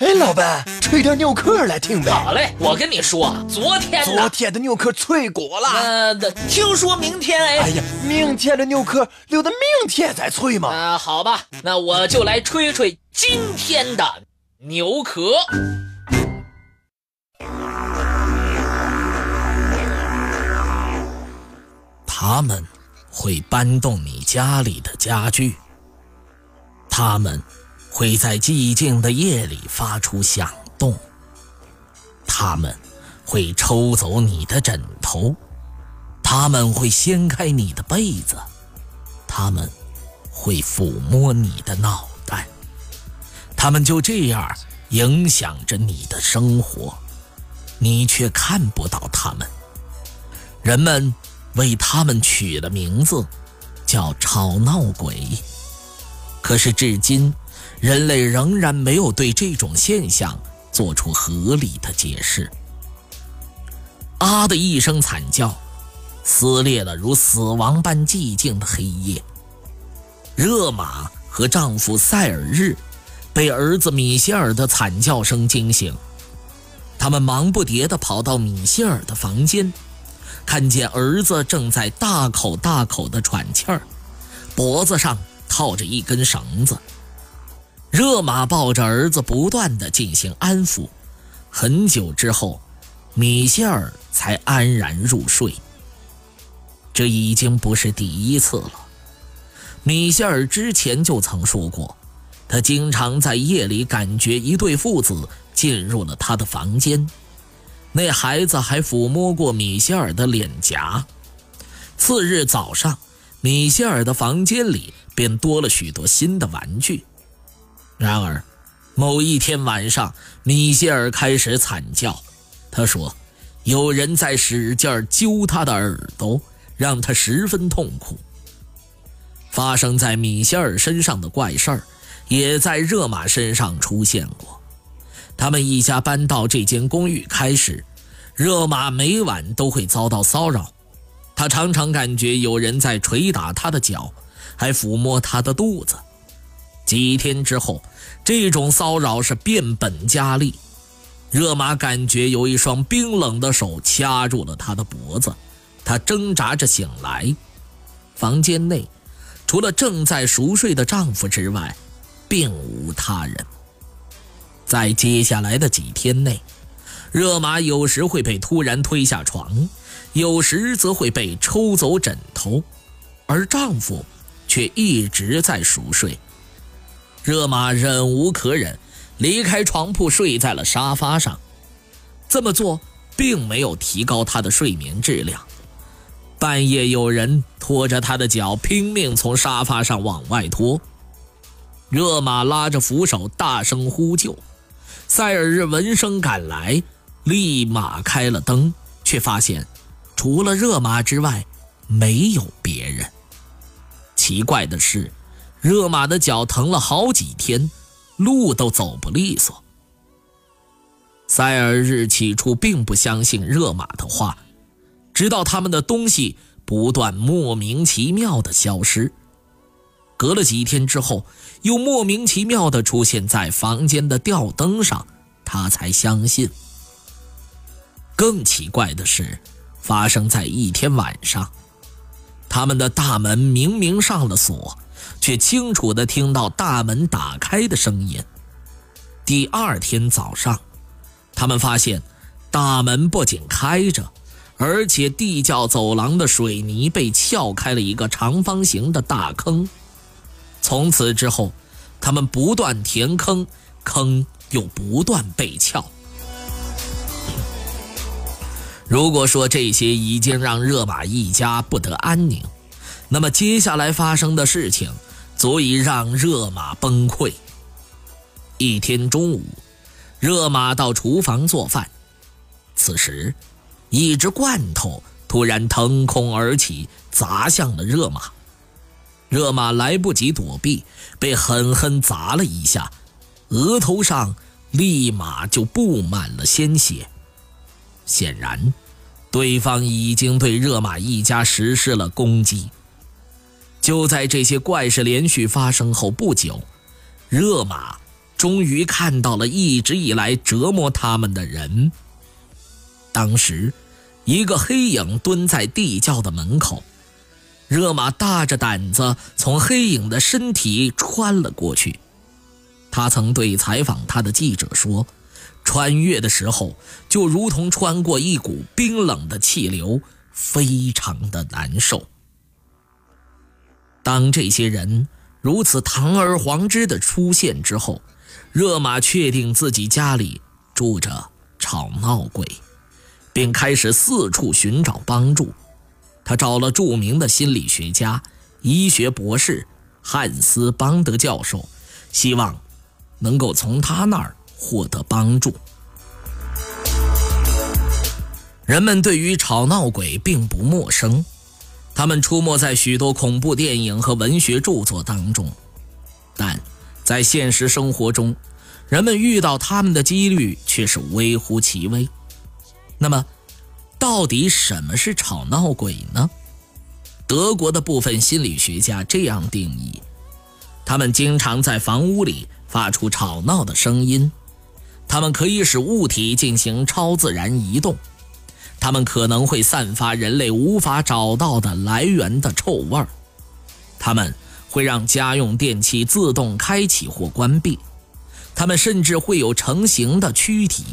哎，老板，吹点牛壳来听呗。好嘞，我跟你说，昨天昨天的牛壳脆过了。呃，听说明天哎。哎呀，明天的牛壳留到明天再吹嘛。啊，好吧，那我就来吹吹今天的牛壳。他们会搬动你家里的家具。他们。会在寂静的夜里发出响动。他们会抽走你的枕头，他们会掀开你的被子，他们会抚摸你的脑袋，他们就这样影响着你的生活，你却看不到他们。人们为他们取了名字，叫吵闹鬼。可是至今。人类仍然没有对这种现象做出合理的解释。啊的一声惨叫，撕裂了如死亡般寂静的黑夜。热玛和丈夫塞尔日被儿子米歇尔的惨叫声惊醒，他们忙不迭地跑到米歇尔的房间，看见儿子正在大口大口地喘气儿，脖子上套着一根绳子。热玛抱着儿子，不断地进行安抚。很久之后，米歇尔才安然入睡。这已经不是第一次了。米歇尔之前就曾说过，他经常在夜里感觉一对父子进入了他的房间。那孩子还抚摸过米歇尔的脸颊。次日早上，米歇尔的房间里便多了许多新的玩具。然而，某一天晚上，米歇尔开始惨叫。他说：“有人在使劲揪他的耳朵，让他十分痛苦。”发生在米歇尔身上的怪事儿，也在热玛身上出现过。他们一家搬到这间公寓开始，热玛每晚都会遭到骚扰。他常常感觉有人在捶打他的脚，还抚摸他的肚子。几天之后，这种骚扰是变本加厉。热玛感觉有一双冰冷的手掐住了她的脖子，她挣扎着醒来。房间内，除了正在熟睡的丈夫之外，并无他人。在接下来的几天内，热玛有时会被突然推下床，有时则会被抽走枕头，而丈夫却一直在熟睡。热玛忍无可忍，离开床铺，睡在了沙发上。这么做并没有提高她的睡眠质量。半夜有人拖着她的脚，拼命从沙发上往外拖。热玛拉着扶手，大声呼救。塞尔日闻声赶来，立马开了灯，却发现除了热玛之外，没有别人。奇怪的是。热玛的脚疼了好几天，路都走不利索。塞尔日起初并不相信热玛的话，直到他们的东西不断莫名其妙的消失。隔了几天之后，又莫名其妙的出现在房间的吊灯上，他才相信。更奇怪的是，发生在一天晚上，他们的大门明明上了锁。却清楚地听到大门打开的声音。第二天早上，他们发现大门不仅开着，而且地窖走廊的水泥被撬开了一个长方形的大坑。从此之后，他们不断填坑，坑又不断被撬。如果说这些已经让热玛一家不得安宁，那么接下来发生的事情。足以让热玛崩溃。一天中午，热玛到厨房做饭，此时，一只罐头突然腾空而起，砸向了热玛。热玛来不及躲避，被狠狠砸了一下，额头上立马就布满了鲜血。显然，对方已经对热玛一家实施了攻击。就在这些怪事连续发生后不久，热玛终于看到了一直以来折磨他们的人。当时，一个黑影蹲在地窖的门口，热玛大着胆子从黑影的身体穿了过去。他曾对采访他的记者说：“穿越的时候，就如同穿过一股冰冷的气流，非常的难受。”当这些人如此堂而皇之的出现之后，热玛确定自己家里住着吵闹鬼，并开始四处寻找帮助。他找了著名的心理学家、医学博士汉斯·邦德教授，希望能够从他那儿获得帮助。人们对于吵闹鬼并不陌生。他们出没在许多恐怖电影和文学著作当中，但在现实生活中，人们遇到他们的几率却是微乎其微。那么，到底什么是吵闹鬼呢？德国的部分心理学家这样定义：他们经常在房屋里发出吵闹的声音，他们可以使物体进行超自然移动。它们可能会散发人类无法找到的来源的臭味儿，它们会让家用电器自动开启或关闭，它们甚至会有成型的躯体，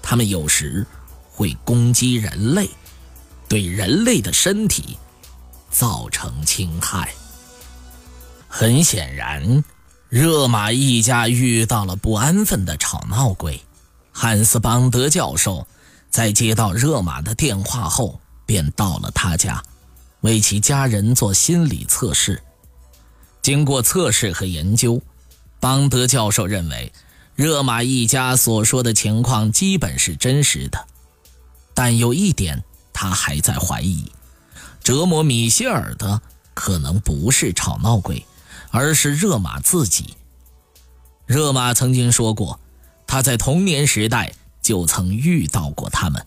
它们有时会攻击人类，对人类的身体造成侵害。很显然，热玛一家遇到了不安分的吵闹鬼，汉斯·邦德教授。在接到热玛的电话后，便到了他家，为其家人做心理测试。经过测试和研究，邦德教授认为，热玛一家所说的情况基本是真实的。但有一点，他还在怀疑：折磨米歇尔的可能不是吵闹鬼，而是热玛自己。热玛曾经说过，他在童年时代。就曾遇到过他们。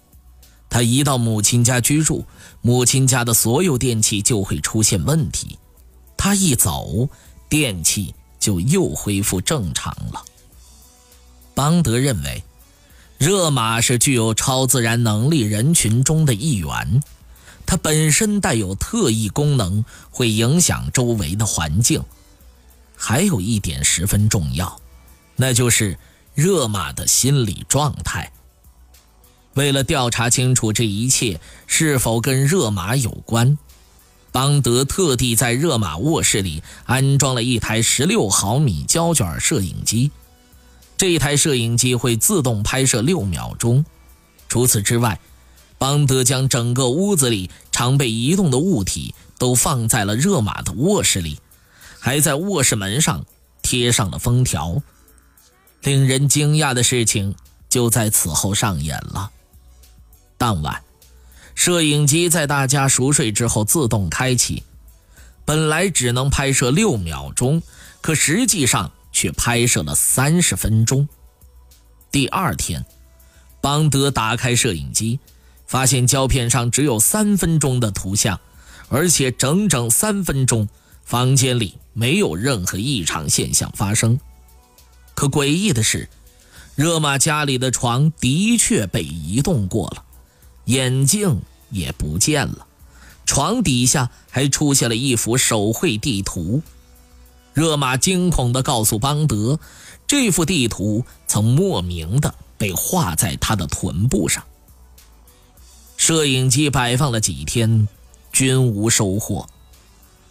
他一到母亲家居住，母亲家的所有电器就会出现问题。他一走，电器就又恢复正常了。邦德认为，热玛是具有超自然能力人群中的一员，它本身带有特异功能，会影响周围的环境。还有一点十分重要，那就是。热玛的心理状态。为了调查清楚这一切是否跟热玛有关，邦德特地在热玛卧室里安装了一台十六毫米胶卷摄影机。这一台摄影机会自动拍摄六秒钟。除此之外，邦德将整个屋子里常被移动的物体都放在了热玛的卧室里，还在卧室门上贴上了封条。令人惊讶的事情就在此后上演了。当晚，摄影机在大家熟睡之后自动开启，本来只能拍摄六秒钟，可实际上却拍摄了三十分钟。第二天，邦德打开摄影机，发现胶片上只有三分钟的图像，而且整整三分钟，房间里没有任何异常现象发生。可诡异的是，热玛家里的床的确被移动过了，眼镜也不见了，床底下还出现了一幅手绘地图。热玛惊恐地告诉邦德，这幅地图曾莫名的被画在他的臀部上。摄影机摆放了几天，均无收获。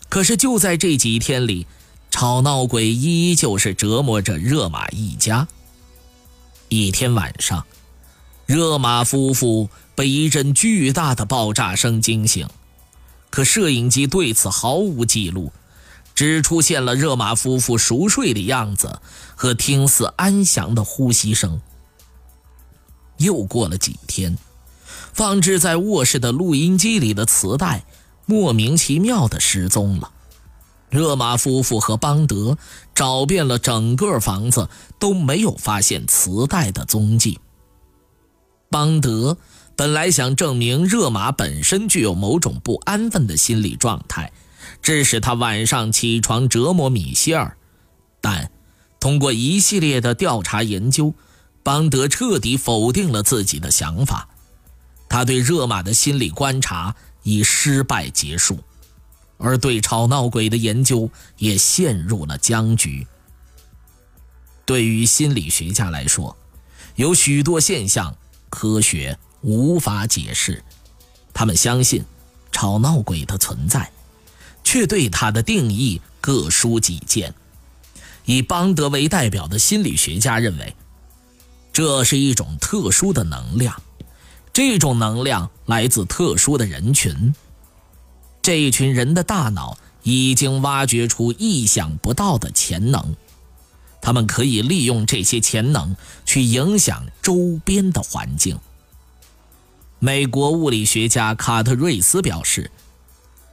可是就在这几天里。吵闹鬼依旧是折磨着热玛一家。一天晚上，热玛夫妇被一阵巨大的爆炸声惊醒，可摄影机对此毫无记录，只出现了热玛夫妇熟睡的样子和听似安详的呼吸声。又过了几天，放置在卧室的录音机里的磁带莫名其妙的失踪了。热玛夫妇和邦德找遍了整个房子，都没有发现磁带的踪迹。邦德本来想证明热玛本身具有某种不安分的心理状态，致使他晚上起床折磨米歇尔，但通过一系列的调查研究，邦德彻底否定了自己的想法。他对热玛的心理观察以失败结束，而对吵闹鬼的研究也陷入了僵局。对于心理学家来说，有许多现象科学无法解释，他们相信吵闹鬼的存在，却对它的定义各抒己见。以邦德为代表的心理学家认为，这是一种特殊的能量，这种能量来自特殊的人群。这一群人的大脑已经挖掘出意想不到的潜能。他们可以利用这些潜能去影响周边的环境。美国物理学家卡特瑞斯表示，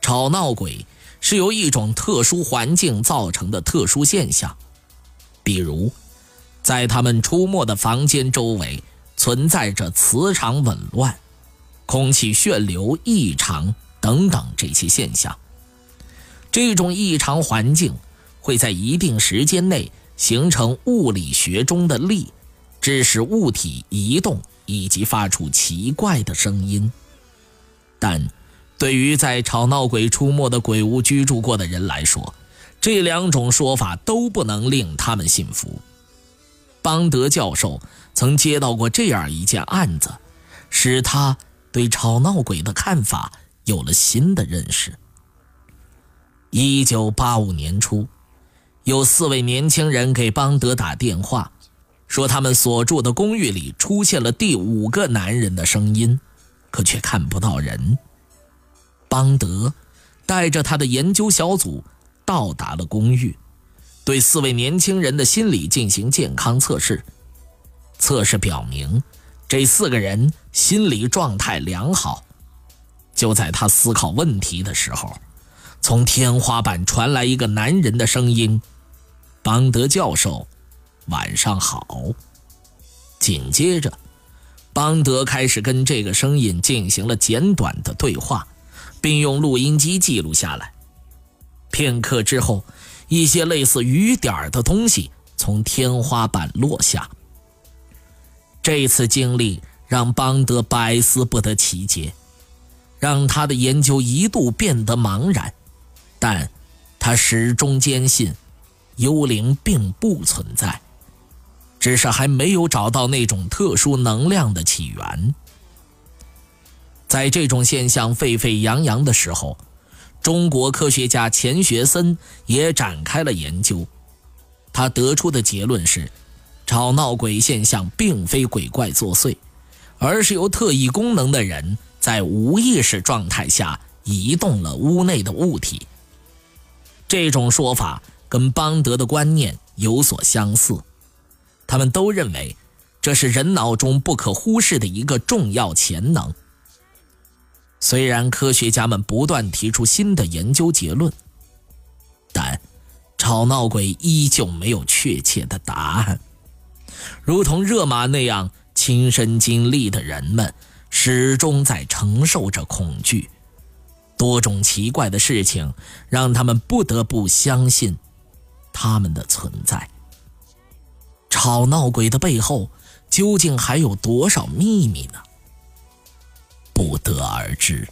吵闹鬼是由一种特殊环境造成的特殊现象，比如，在他们出没的房间周围存在着磁场紊乱、空气旋流异常等等这些现象。这种异常环境会在一定时间内。形成物理学中的力，致使物体移动以及发出奇怪的声音。但，对于在吵闹鬼出没的鬼屋居住过的人来说，这两种说法都不能令他们信服。邦德教授曾接到过这样一件案子，使他对吵闹鬼的看法有了新的认识。一九八五年初。有四位年轻人给邦德打电话，说他们所住的公寓里出现了第五个男人的声音，可却看不到人。邦德带着他的研究小组到达了公寓，对四位年轻人的心理进行健康测试。测试表明，这四个人心理状态良好。就在他思考问题的时候，从天花板传来一个男人的声音。邦德教授，晚上好。紧接着，邦德开始跟这个声音进行了简短的对话，并用录音机记录下来。片刻之后，一些类似雨点的东西从天花板落下。这次经历让邦德百思不得其解，让他的研究一度变得茫然，但他始终坚信。幽灵并不存在，只是还没有找到那种特殊能量的起源。在这种现象沸沸扬扬的时候，中国科学家钱学森也展开了研究。他得出的结论是：吵闹鬼现象并非鬼怪作祟，而是由特异功能的人在无意识状态下移动了屋内的物体。这种说法。跟邦德的观念有所相似，他们都认为这是人脑中不可忽视的一个重要潜能。虽然科学家们不断提出新的研究结论，但吵闹鬼依旧没有确切的答案。如同热玛那样亲身经历的人们，始终在承受着恐惧。多种奇怪的事情让他们不得不相信。他们的存在，吵闹鬼的背后究竟还有多少秘密呢？不得而知。